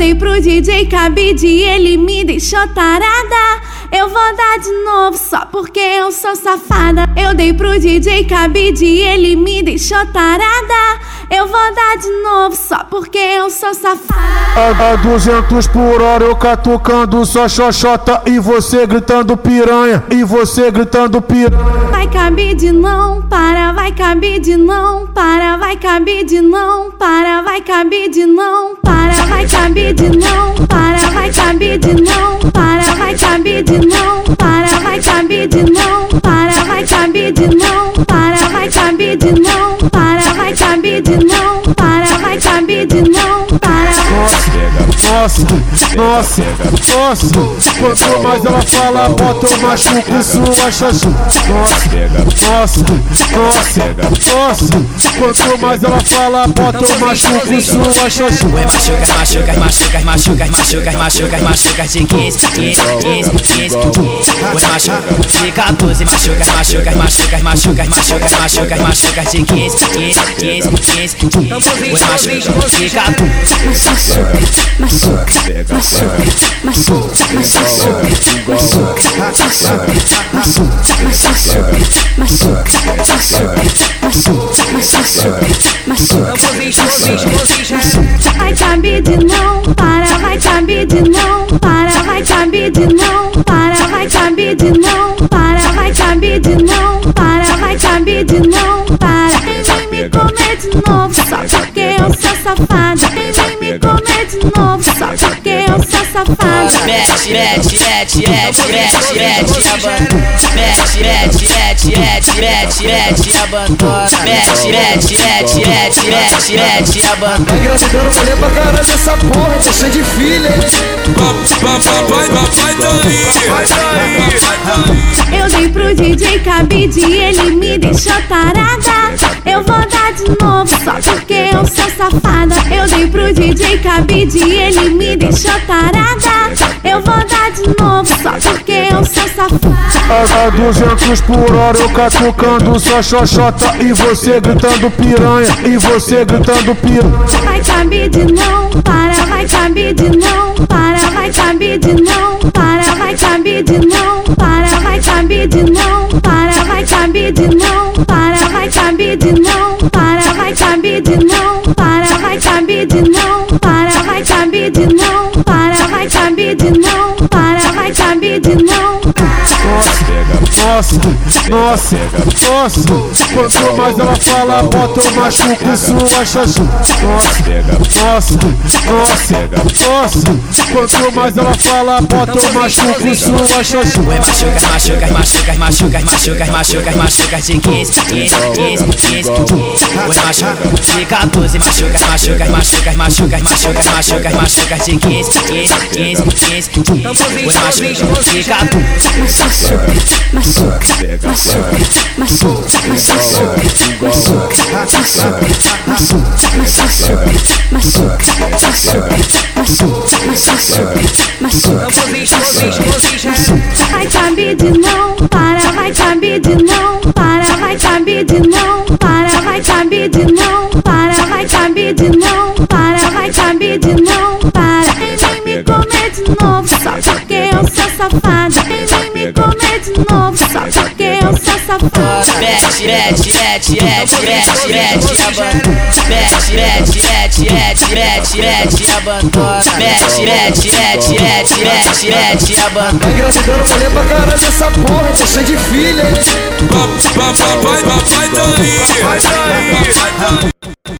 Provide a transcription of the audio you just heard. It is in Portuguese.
dei pro DJ Cabide e ele me deixou tarada. Eu vou dar de novo só porque eu sou safada. Eu dei pro DJ Cabide e ele me deixou tarada. Eu vou dar de novo só porque eu sou safada. A, a 200 por hora eu catucando só xoxota e você gritando piranha. E você gritando piranha. Vai Cabide não para, vai Cabide não para, vai Cabide não para, vai Cabide não para, para, vai saber de não, para, vai saber de não, para, vai saber de não, para, vai saber de não, para, vai saber de não, para, vai saber de não. Nossa, nossa, nossa. Quanto mais ela fala, bota eu machuco sua chachu. Nossa, nossa, nossa, nossa. Quanto mais ela fala, bota eu machuco sua chachu. Machuca, machuca, machuca, machuca, machuca, machuca, machuca de 15, 15, 15, 15. Oi, machuca de 14, machuca, machuca, machuca, machuca, machuca, machuca, machuca de 15, 15, 15, 15. Oi, machuca de 14. machuca, machuca, machuca, machuca, machuca, machuca, machuca, machuca, machuca, machuca, machuca, Vai Cabide não para, vai Cabide não para, vai Cabide não para, vai Cabide não para, vai Cabide não para, vai Cabide não para. Vem me comer de novo só porque eu sou safada. Vem me comer de novo só porque eu sou safada. Mete, mete, mete, mete, mete, mete, abandona. Mete, mete, mete, mete, mete, mete, abandona. Mete, mete, mete, mete, mete, mete, abandona. Engravidando mulher pra caralho essa porra, tô cheio de filha. Papai, papai, tá aí. Vai daí, vai daí. Eu dei pro DJ Cabide e ele me deixou tarada. Eu vou dar de novo só porque eu sou safada. Eu dei pro DJ Cabide e ele me deixou tarada. Eu vou dar de novo só porque eu sou safada. A, a 200 por hora eu catucando só xoxota e você gritando piranha. E você gritando piranha. Vai Cabide não para, vai deny Nossa, nossa, nossa. Quanto mais ela fala, bota eu machuco sua chachu. Nossa, nossa, nossa, nossa. Quanto mais ela fala, bota eu machuco sua chachu. Oi, machuca, machuca, machuca, machuca, machuca, machuca, machuca de 15, 15, 15, 15. Oi, machuca de 14, machuca, machuca, machuca, machuca, machuca, machuca, machuca de 15, 15, 15, 15. Oi, machuca de 14. machuca, machuca, Pega a Vai caber de não, para, vai caber de não, para, vai caber de não, para, vai caber de não, para, vai caber de não, para, vai caber de não, para. Ele me comer de novo, só porque eu sou safada fazer de novo só porque eu sou safada. Mete, mete, mete, mete, mete, mete, abandona. Mete, mete, mete, mete, mete, mete, abandona. Mete, mete, mete, mete, mete, mete, abandona. Tá engravidando mulher pra caralho essa porra, tô cheio de filha, hein? Papai, papai, papai, tá aí. Papai, tá aí.